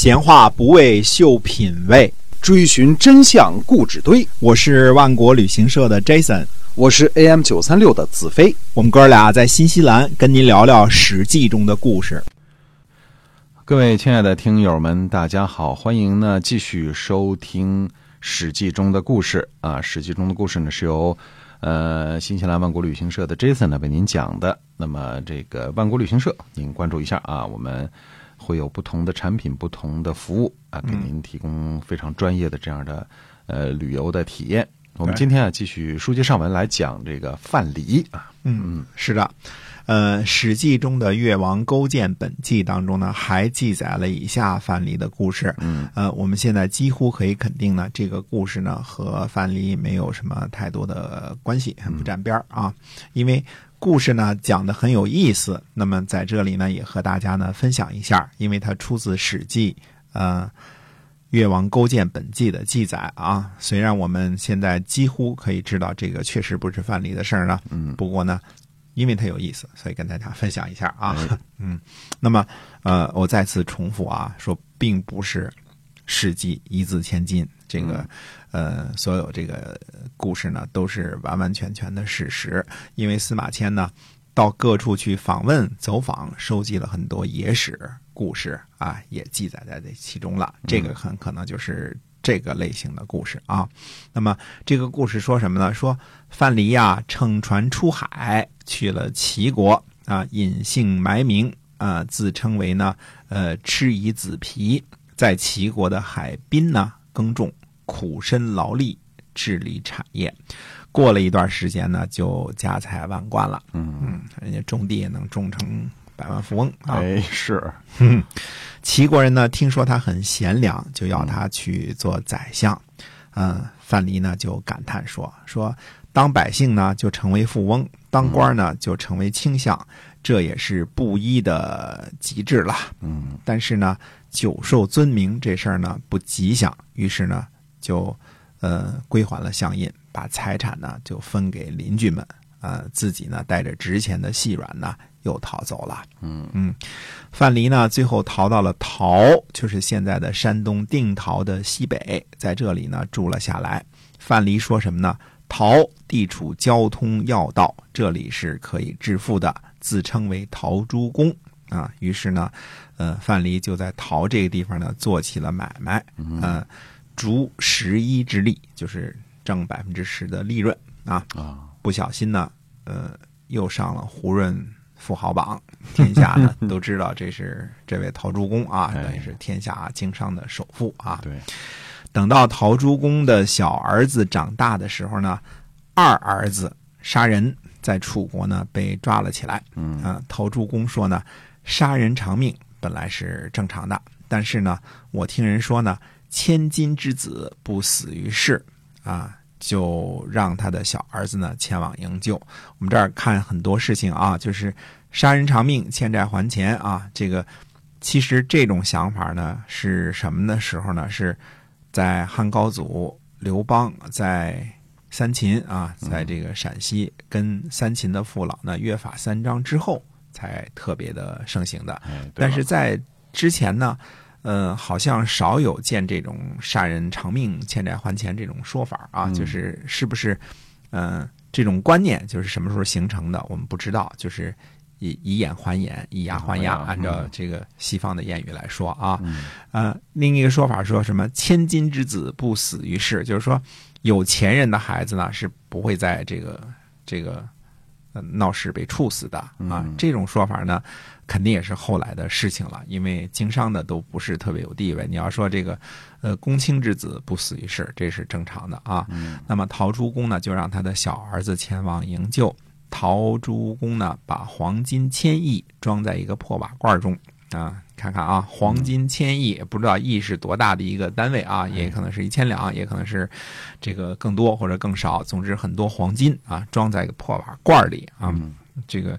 闲话不为秀品味，追寻真相故纸堆。我是万国旅行社的 Jason，我是 AM 九三六的子飞。我们哥俩在新西兰跟您聊聊《史记》中的故事。各位亲爱的听友们，大家好，欢迎呢继续收听《史记》中的故事啊，《史记》中的故事呢是由呃新西兰万国旅行社的 Jason 呢为您讲的。那么这个万国旅行社，您关注一下啊，我们会有不同的产品、不同的服务啊，给您提供非常专业的这样的呃旅游的体验。我们今天啊继续书接上文来讲这个范蠡啊，嗯，是的。呃，《史记》中的《越王勾践本纪》当中呢，还记载了以下范蠡的故事。嗯，呃，我们现在几乎可以肯定呢，这个故事呢和范蠡没有什么太多的关系，不沾边儿啊。因为故事呢讲的很有意思，那么在这里呢也和大家呢分享一下，因为它出自《史记》呃《越王勾践本纪》的记载啊。虽然我们现在几乎可以知道这个确实不是范蠡的事儿呢，嗯，不过呢。因为它有意思，所以跟大家分享一下啊。哎 嗯，那么呃，我再次重复啊，说并不是《史记》一字千金，这个呃，所有这个故事呢都是完完全全的事实。因为司马迁呢到各处去访问、走访，收集了很多野史故事啊，也记载在这其中了。这个很可能就是。这个类型的故事啊，那么这个故事说什么呢？说范蠡呀乘船出海去了齐国啊，隐姓埋名啊，自称为呢呃吃夷子皮，在齐国的海滨呢耕种，苦身劳力治理产业。过了一段时间呢，就家财万贯了。嗯嗯，人家种地也能种成百万富翁啊。哎是，嗯，齐国人呢，听说他很贤良，就要他去做宰相。嗯，范蠡呢就感叹说：“说当百姓呢就成为富翁，当官呢就成为卿相，这也是布衣的极致了。嗯但是呢，久受尊名这事儿呢不吉祥，于是呢就呃归还了相印，把财产呢就分给邻居们，呃自己呢带着值钱的细软呢又逃走了。嗯嗯，范蠡呢，最后逃到了陶，就是现在的山东定陶的西北，在这里呢住了下来。范蠡说什么呢？陶地处交通要道，这里是可以致富的，自称为陶朱公啊。于是呢，呃，范蠡就在陶这个地方呢做起了买卖，呃，逐十一之利，就是挣百分之十的利润啊。啊不小心呢，呃，又上了胡润富豪榜，天下呢 都知道这是这位陶朱公啊，哎等于是天下经商的首富啊。对，等到陶朱公的小儿子长大的时候呢，二儿子杀人，在楚国呢被抓了起来。嗯啊，陶朱公说呢，杀人偿命本来是正常的，但是呢，我听人说呢，千金之子不死于世啊，就让他的小儿子呢前往营救。我们这儿看很多事情啊，就是杀人偿命，欠债还钱啊，这个其实这种想法呢是什么的时候呢？是在汉高祖刘邦在三秦啊，在这个陕西跟三秦的父老呢约法三章之后，才特别的盛行的。哎，但是在之前呢，呃，好像少有见这种杀人偿命、欠债还钱这种说法啊，嗯。就是是不是，嗯、这种观念就是什么时候形成的，我们不知道，就是以以眼还眼，以牙还牙，按照嗯这个西方的谚语来说啊，嗯。呃，另一个说法说什么“千金之子不死于世”，就是说有钱人的孩子呢是不会在这个这个呃闹事被处死的啊嗯。这种说法呢，肯定也是后来的事情了，因为经商的都不是特别有地位。你要说这个呃公卿之子不死于世，这是正常的啊。嗯那么陶朱公呢，就让他的小儿子前往营救。陶朱公呢，把黄金千亿装在一个破瓦罐中啊，看看啊，黄金千亿，不知道亿是多大的一个单位啊，也可能是一千两，也可能是这个更多或者更少，总之很多黄金啊，装在一个破瓦罐里啊，嗯这个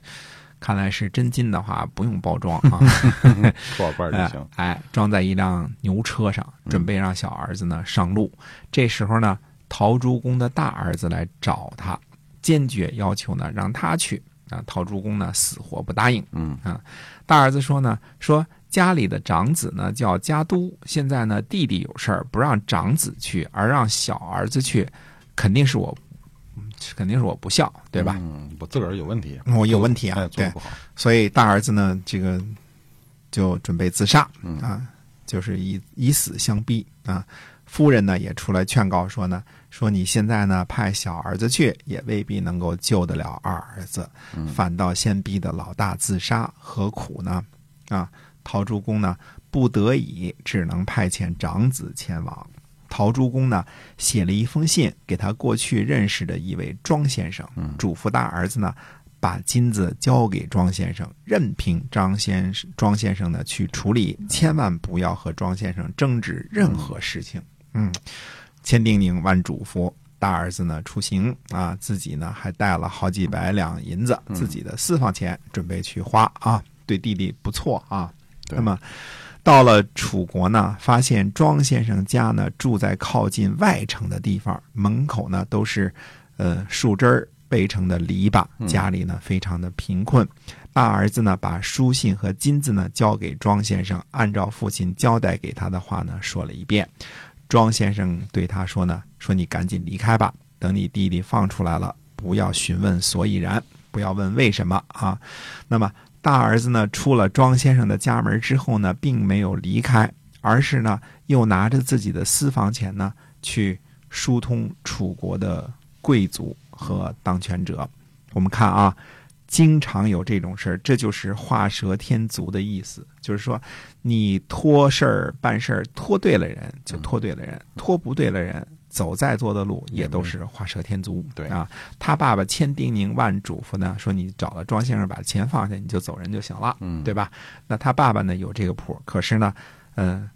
看来是真金的话，不用包装啊。破罐儿就 哎行。哎，装在一辆牛车上，准备让小儿子呢上路。这时候呢，陶朱公的大儿子来找他，坚决要求呢让他去。啊，陶朱公呢死活不答应。嗯啊大儿子说呢，说家里的长子呢叫家都，现在呢弟弟有事儿不让长子去，而让小儿子去，肯定是我，嗯肯定是我不孝，对吧？嗯，我自个儿有问题，我有问题啊对。所以大儿子呢，这个就准备自杀嗯啊，就是以以死相逼啊。夫人呢也出来劝告说呢，说你现在呢派小儿子去，也未必能够救得了二儿子，嗯反倒先逼得老大自杀，何苦呢？啊，陶朱公呢不得已只能派遣长子前往。陶朱公呢写了一封信给他过去认识的一位庄先生，嘱咐大儿子呢把金子交给庄先生，任凭张先生庄先生呢去处理，千万不要和庄先生争执任何事情。嗯，千叮咛万嘱咐，大儿子呢出行啊，自己呢还带了好几百两银子，自己的私房钱准备去花啊，对弟弟不错啊。对那么到了楚国呢，发现庄先生家呢住在靠近外城的地方，门口呢都是呃树枝儿围成的篱笆，家里呢非常的贫困。大儿子呢把书信和金子呢交给庄先生，按照父亲交代给他的话呢说了一遍。庄先生对他说呢：“说你赶紧离开吧，等你弟弟放出来了，不要询问所以然，不要问为什么啊。”那么大儿子呢，出了庄先生的家门之后呢，并没有离开，而是呢，又拿着自己的私房钱呢，去疏通楚国的贵族和当权者。我们看啊，经常有这种事儿，这就是画蛇添足的意思。就是说，你托事儿办事儿托对了人，就托对了人；托不对了人，走再多的路也都是画蛇添足。对啊，他爸爸千叮咛万嘱咐呢，说你找了庄先生把钱放下，你就走人就行了，嗯对吧？那他爸爸呢有这个谱，可是呢，嗯、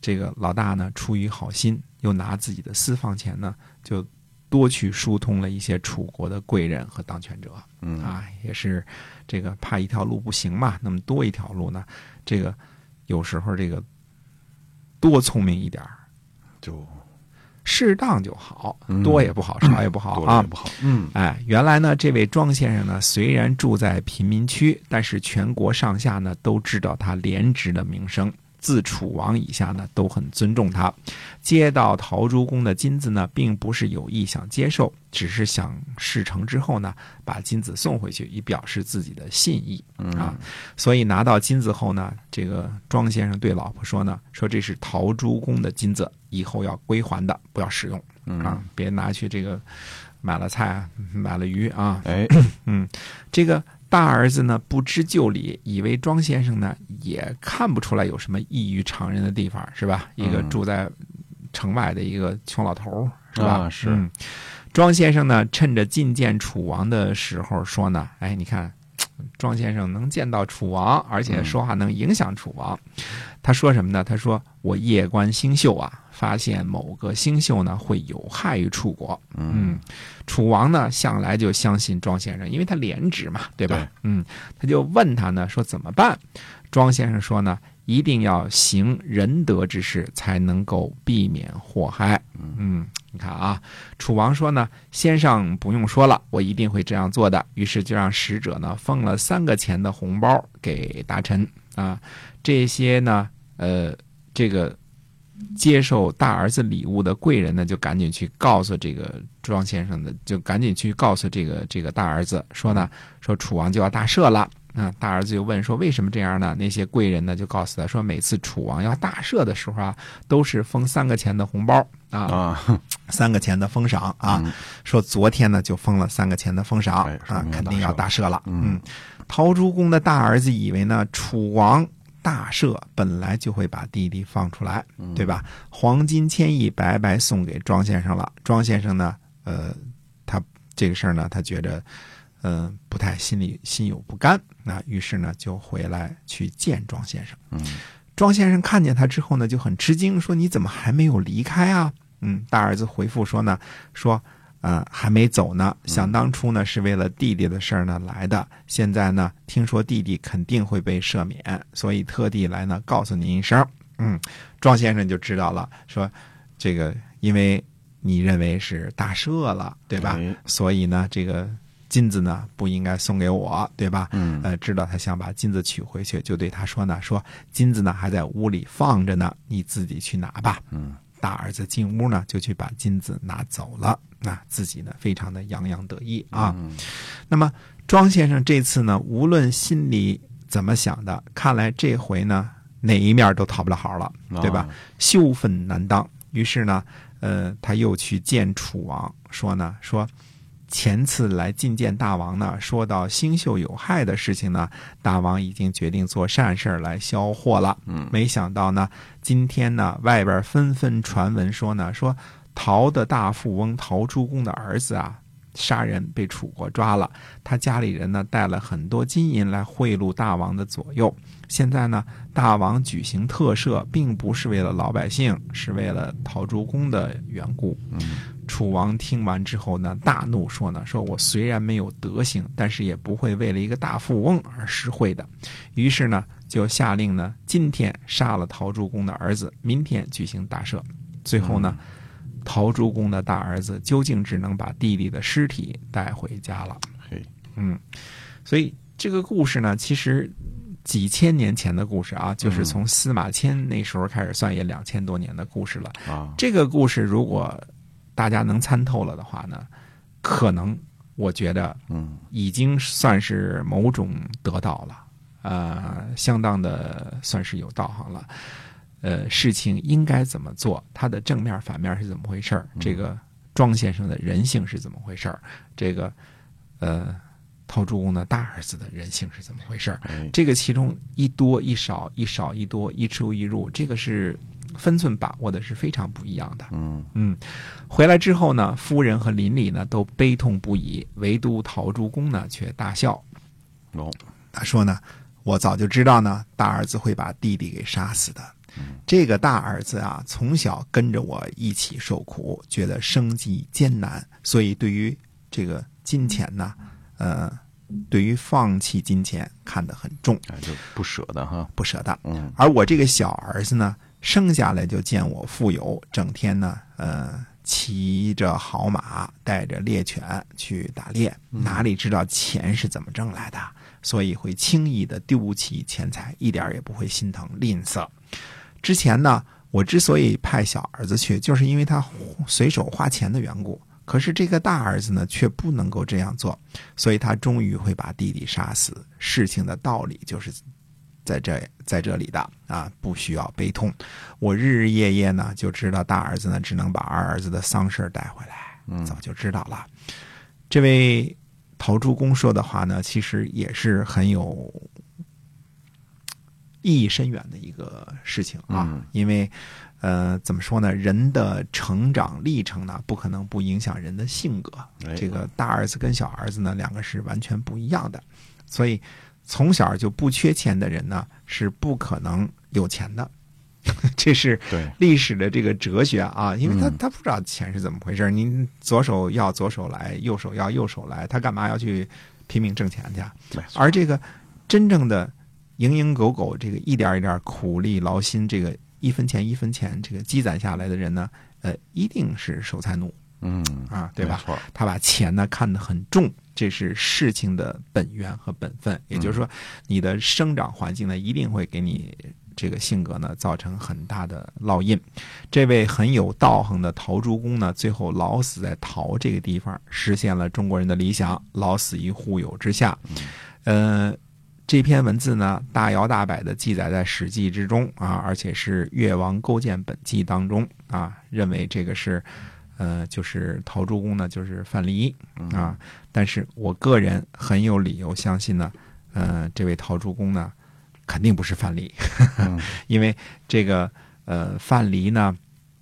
这个老大呢出于好心，又拿自己的私房钱呢，就多去疏通了一些楚国的贵人和当权者。嗯啊，也是这个怕一条路不行嘛，那么多一条路呢，这个有时候这个多聪明一点儿，就适当就好，嗯多也不好，少也不好啊。不好。嗯哎，原来呢，这位庄先生呢，虽然住在贫民区，但是全国上下呢都知道他廉职的名声。自楚王以下呢，都很尊重他。接到陶朱公的金子呢，并不是有意想接受，只是想事成之后呢，把金子送回去，以表示自己的信意啊。所以拿到金子后呢，这个庄先生对老婆说呢，说这是陶朱公的金子，以后要归还的，不要使用啊，别拿去这个买了菜啊，买了鱼啊，哎，嗯这个大儿子呢不知就里，以为庄先生呢也看不出来有什么异于常人的地方，是吧？一个嗯住在城外的一个穷老头儿，是吧？啊是嗯。庄先生呢，趁着觐见楚王的时候说呢：“哎，你看，庄先生能见到楚王，而且说话能影响楚王。他说什么呢？他说：“我夜观星宿啊，发现某个星宿呢会有害于楚国。嗯，楚王呢向来就相信庄先生，因为他廉直嘛，对吧？对嗯，他就问他呢说怎么办？庄先生说呢，一定要行仁德之事，才能够避免祸害。嗯，你看啊，楚王说呢，先生不用说了，我一定会这样做的。于是就让使者呢封了三个钱的红包给大臣啊，这些呢，呃，这个接受大儿子礼物的贵人呢，就赶紧去告诉这个庄先生的，就赶紧去告诉这个这个大儿子说呢，说楚王就要大赦了。啊，大儿子就问说：“为什么这样呢？”那些贵人呢就告诉他说：“每次楚王要大赦的时候啊，都是封三个钱的红包啊，啊，三个钱的封赏啊。说昨天呢就封了三个钱的封赏啊肯定要大赦了。嗯嗯，陶朱公的大儿子以为呢楚王大赦本来就会把弟弟放出来，嗯对吧？黄金千亿白白送给庄先生了。庄先生呢，呃，他这个事儿呢，他觉得。嗯，不太心里心有不甘，那于是呢就回来去见庄先生。嗯，庄先生看见他之后呢就很吃惊，说：“你怎么还没有离开啊？”嗯，大儿子回复说呢，说：“呃，还没走呢。想当初呢是为了弟弟的事儿呢来的，现在呢听说弟弟肯定会被赦免，所以特地来呢告诉您一声。”嗯，庄先生就知道了，说这个因为你认为是大赦了，对吧？哎所以呢，这个金子呢不应该送给我，对吧？嗯呃，知道他想把金子取回去，就对他说呢，说金子呢还在屋里放着呢，你自己去拿吧。嗯，大儿子进屋呢，就去把金子拿走了，那自己呢非常的洋洋得意啊。嗯那么庄先生这次呢，无论心里怎么想的，看来这回呢哪一面都讨不了好了，对吧？哦羞愤难当。于是呢，呃，他又去见楚王，说呢，说前次来觐见大王呢，说到星宿有害的事情呢，大王已经决定做善事儿来消祸了。嗯没想到呢，今天呢，外边纷纷传闻说呢，说陶的大富翁陶朱公的儿子啊。杀人被楚国抓了，他家里人呢带了很多金银来贿赂大王的左右。现在呢，大王举行特赦，并不是为了老百姓，是为了陶朱公的缘故。嗯楚王听完之后呢，大怒说呢：“说我虽然没有德行，但是也不会为了一个大富翁而施惠的。”于是呢，就下令呢，今天杀了陶朱公的儿子，明天举行大赦。最后呢，陶朱公的大儿子究竟只能把弟弟的尸体带回家了。嘿，嗯，所以这个故事呢，其实几千年前的故事啊，就是从司马迁那时候开始算，也两千多年的故事了。啊，这个故事如果大家能参透了的话呢，可能我觉得嗯已经算是某种得到了，呃，相当的算是有道行了。呃，事情应该怎么做？它的正面、反面是怎么回事儿？这个庄先生的人性是怎么回事儿？这个呃，陶朱公的大儿子的人性是怎么回事这个其中一多一少，一少一多，一出一入，这个是分寸把握的是非常不一样的。嗯嗯，回来之后呢，夫人和邻里呢都悲痛不已，唯独陶朱公呢却大笑。哦，他说呢，我早就知道呢，大儿子会把弟弟给杀死的。这个大儿子啊，从小跟着我一起受苦，觉得生计艰难，所以对于这个金钱呢，呃，对于放弃金钱看得很重，哎，就不舍得哈，不舍得。嗯而我这个小儿子呢，生下来就见我富有，整天呢，呃，骑着好马，带着猎犬去打猎，哪里知道钱是怎么挣来的？所以会轻易的丢弃钱财，一点也不会心疼吝啬。之前呢，我之所以派小儿子去，就是因为他随手花钱的缘故。可是这个大儿子呢，却不能够这样做，所以他终于会把弟弟杀死。事情的道理就是在这在这里的啊，不需要悲痛。我日日夜夜呢，就知道大儿子呢只能把二儿子的丧事儿带回来，嗯早就知道了。这位陶朱公说的话呢，其实也是很有意义深远的一个事情啊，嗯因为呃，怎么说呢？人的成长历程呢，不可能不影响人的性格。哎这个大儿子跟小儿子呢，两个是完全不一样的，所以从小就不缺钱的人呢，是不可能有钱的。这是对，历史的这个哲学啊，因为他嗯他不知道钱是怎么回事儿，您左手要左手来，右手要右手来，他干嘛要去拼命挣钱去啊？而这个真正的蝇营狗苟，这个一点一点苦力劳心，这个一分钱一分钱这个积攒下来的人呢，呃，一定是守财奴嗯，啊，对吧他把钱呢看得很重，这是事情的本源和本分。也就是说，你的生长环境呢，一定会给你这个性格呢造成很大的烙印。这位很有道行的陶朱公呢，最后老死在陶这个地方，实现了中国人的理想，老死于户友之下。呃，这篇文字呢，大摇大摆的记载在《史记》之中啊，而且是《越王勾践本纪》当中啊，认为这个是。呃，就是陶朱公呢，就是范蠡啊。但是我个人很有理由相信呢，呃，这位陶朱公呢，肯定不是范蠡，嗯 因为这个呃范蠡呢，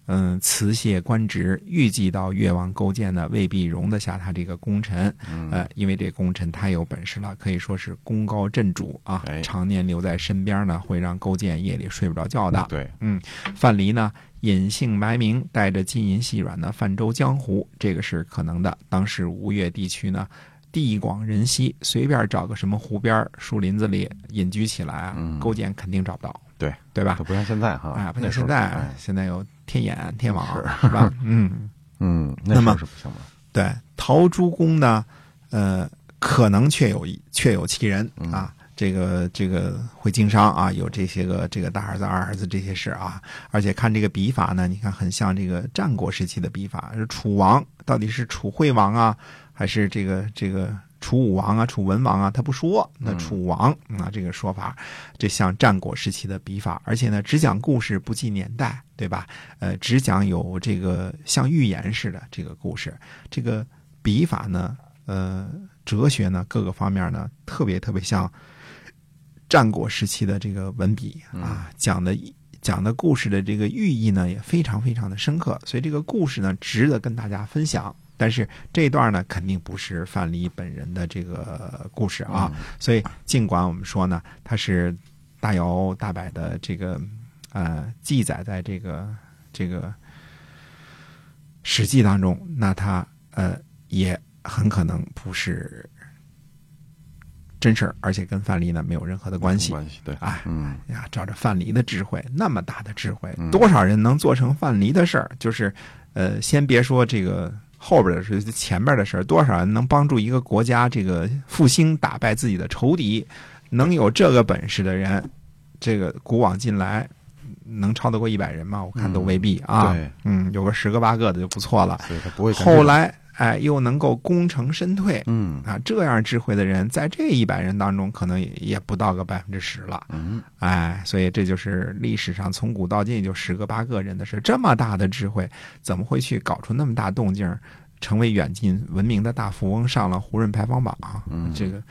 嗯、辞谢官职，预计到越王勾践呢，未必容得下他这个功臣。嗯呃，因为这功臣太有本事了，可以说是功高震主啊哎，常年留在身边呢，会让勾践夜里睡不着觉的。对，嗯范蠡呢，隐姓埋名，带着金银细软呢，泛舟江湖，这个是可能的。当时吴越地区呢，地广人稀，随便找个什么湖边、树林子里隐居起来啊，嗯勾践肯定找不到，对对吧？不像现在哈，啊，不像现在哎，现在有天眼、天网，是吧？嗯，嗯，那那么是不行的，对，陶朱公呢，呃，可能确有确有其人啊。这个这个会经商啊，有这些个这个大儿子、二儿子这些事啊，而且看这个笔法呢，你看很像这个战国时期的笔法，是楚王到底是楚惠王啊，还是这个这个楚武王啊、楚文王啊？他不说，那楚王啊这个说法，这像战国时期的笔法，而且呢只讲故事不记年代，对吧？呃，只讲有这个像寓言似的这个故事，这个笔法呢，呃，哲学呢各个方面呢特别特别像。战国时期的这个文笔啊，讲的讲的故事的这个寓意呢，也非常非常的深刻，所以这个故事呢，值得跟大家分享。但是这一段呢，肯定不是范蠡本人的这个故事啊，所以尽管我们说呢，它是大摇大摆的这个呃记载在这个这个《史记》当中，那它呃也很可能不是。真事儿，而且跟范蠡呢没有任何的关系。关系对，哎，嗯呀，照着范蠡的智慧，那么大的智慧，多少人能做成范蠡的事儿？就是，呃，先别说这个后边的事，前边的事儿，多少人能帮助一个国家这个复兴，打败自己的仇敌？能有这个本事的人，这个古往今来，能超得过一百人吗？我看都未必啊。嗯，有个十个八个的就不错了。后来。哎，又能够功成身退，嗯啊，这样智慧的人，在这一百人当中，可能也也不到个百分之十了，嗯，哎，所以这就是历史上从古到今也就十个八个人的事。这么大的智慧，怎么会去搞出那么大动静，成为远近闻名的大富翁，上了胡润排行榜？嗯，这个，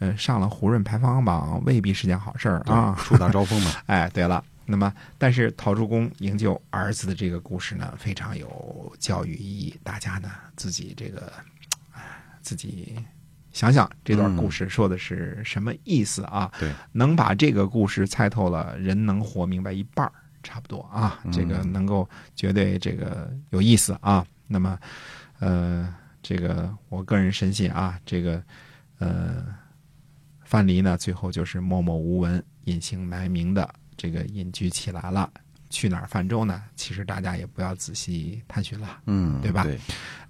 呃，上了胡润排行榜未必是件好事儿啊，树大招风嘛。哎，对了。那么，但是陶朱公营救儿子的这个故事呢，非常有教育意义。大家呢自己这个，自己想想这段故事说的是什么意思啊？对，能把这个故事猜透了，人能活明白一半差不多啊。这个能够绝对这个有意思啊。那么，呃，这个我个人深信啊，这个呃，范蠡呢，最后就是默默无闻、隐姓埋名的。这个隐居起来了，去哪儿泛舟呢？其实大家也不要仔细探寻了，嗯，对吧？对，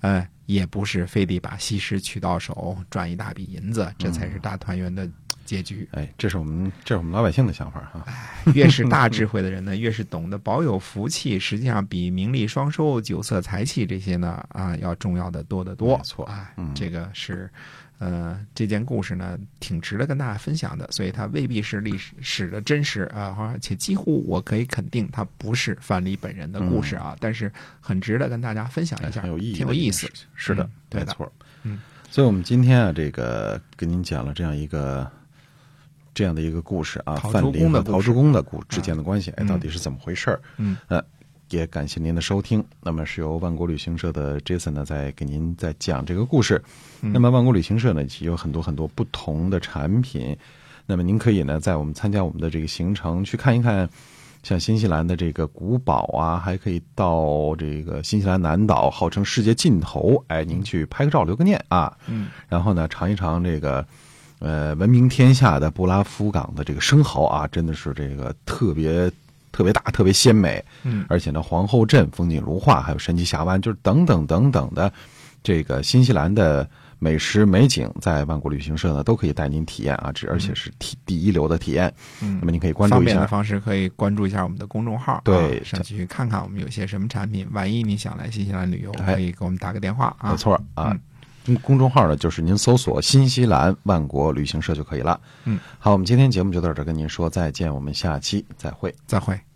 呃，也不是非得把西施娶到手，赚一大笔银子，这才是大团圆的结局。哎，这是我们这是我们老百姓的想法哈。哎，越是大智慧的人呢，越是懂得保有福气，实际上比名利双收、酒色财气这些呢啊要重要的多得多。没错，嗯，这个是。呃，这件故事呢，挺值得跟大家分享的，所以它未必是历史史的真实啊，而且几乎我可以肯定，它不是范蠡本人的故事啊，但是很值得跟大家分享一下，有意义，挺有意思。是的，没错。嗯，所以我们今天啊，这个跟您讲了这样一个这样的一个故事啊，范蠡和陶朱公的故之间的关系，哎，到底是怎么回事儿？嗯，呃。也感谢您的收听。那么是由万国旅行社的 Jason 呢，在给您在讲这个故事。那么万国旅行社呢，有很多很多不同的产品。那么您可以呢，在我们参加我们的这个行程去看一看，像新西兰的这个古堡啊，还可以到这个新西兰南岛，号称世界尽头。哎，您去拍个照，留个念啊。嗯。然后呢，尝一尝这个呃闻名天下的布拉夫港的这个生蚝啊，真的是这个特别。特别大，特别鲜美，嗯，而且呢，皇后镇风景如画，还有神奇峡湾，就是等等等等的，这个新西兰的美食美景，在万国旅行社呢都可以带您体验啊，这而且是体第一流的体验。嗯，那么您可以关注一下。方便的方式可以关注一下我们的公众号，对，上去看看我们有些什么产品。万一你想来新西兰旅游，可以给我们打个电话啊。没错啊。公众号呢，就是您搜索“新西兰万国旅行社”就可以了。嗯，好，我们今天节目就到这儿，跟您说再见，我们下期再会，再会。